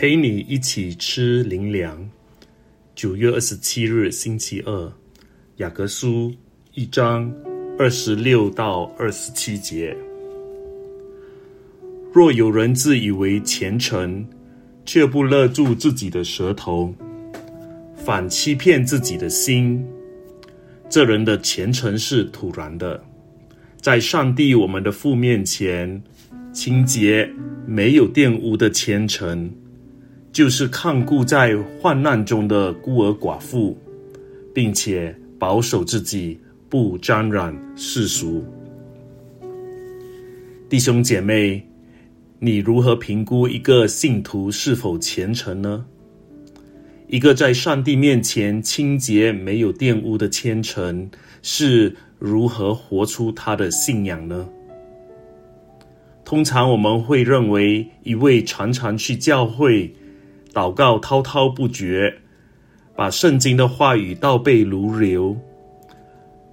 陪你一起吃灵粮。九月二十七日，星期二，雅各书一章二十六到二十七节。若有人自以为虔诚，却不勒住自己的舌头，反欺骗自己的心，这人的虔诚是徒然的，在上帝我们的父面前，清洁没有玷污的虔诚。就是看顾在患难中的孤儿寡妇，并且保守自己不沾染世俗。弟兄姐妹，你如何评估一个信徒是否虔诚呢？一个在上帝面前清洁、没有玷污的虔诚，是如何活出他的信仰呢？通常我们会认为，一位常常去教会。祷告滔滔不绝，把圣经的话语倒背如流，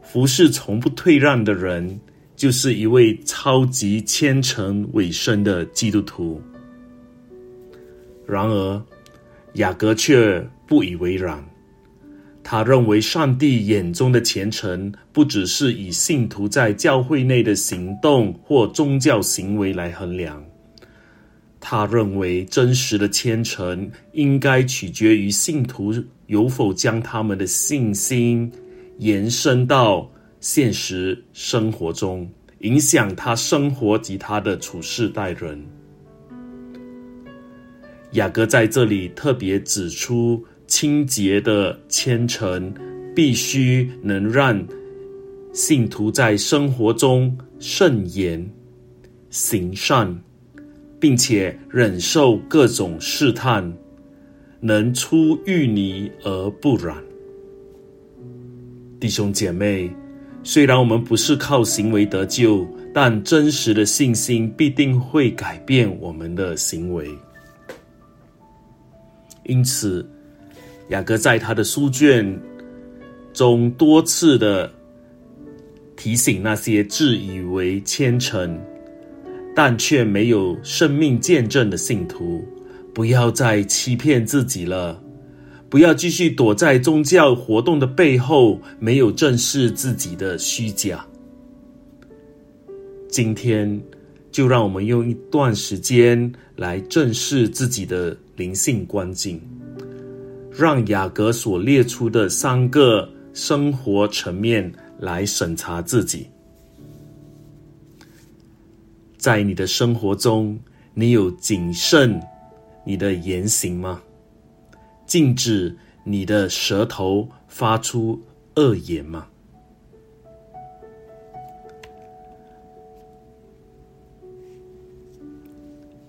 服侍从不退让的人，就是一位超级虔诚委身的基督徒。然而，雅各却不以为然。他认为，上帝眼中的虔诚，不只是以信徒在教会内的行动或宗教行为来衡量。他认为，真实的虔诚应该取决于信徒有否将他们的信心延伸到现实生活中，影响他生活及他的处事待人。雅各在这里特别指出，清洁的虔诚必须能让信徒在生活中慎言行善。并且忍受各种试探，能出淤泥而不染。弟兄姐妹，虽然我们不是靠行为得救，但真实的信心必定会改变我们的行为。因此，雅各在他的书卷中多次的提醒那些自以为虔诚。但却没有生命见证的信徒，不要再欺骗自己了，不要继续躲在宗教活动的背后，没有正视自己的虚假。今天，就让我们用一段时间来正视自己的灵性关境，让雅各所列出的三个生活层面来审查自己。在你的生活中，你有谨慎你的言行吗？禁止你的舌头发出恶言吗？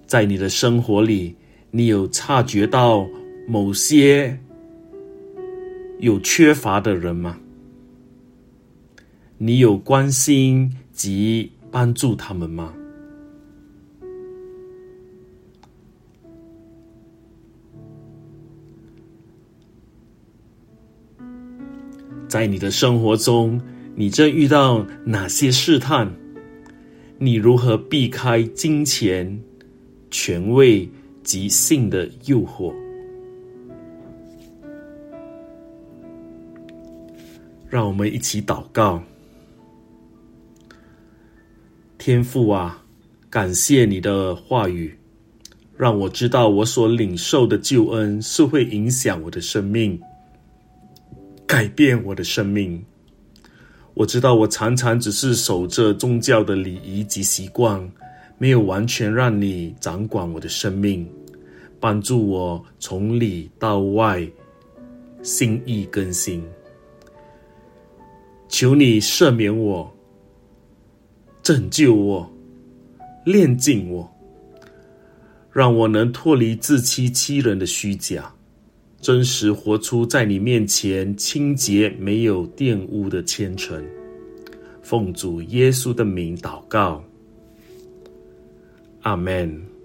在你的生活里，你有察觉到某些有缺乏的人吗？你有关心及帮助他们吗？在你的生活中，你正遇到哪些试探？你如何避开金钱、权位及性的诱惑？让我们一起祷告。天父啊，感谢你的话语，让我知道我所领受的救恩是会影响我的生命。改变我的生命。我知道我常常只是守着宗教的礼仪及习惯，没有完全让你掌管我的生命，帮助我从里到外心意更新。求你赦免我，拯救我，炼净我，让我能脱离自欺欺人的虚假。真实活出在你面前清洁、没有玷污的虔诚，奉主耶稣的名祷告，阿门。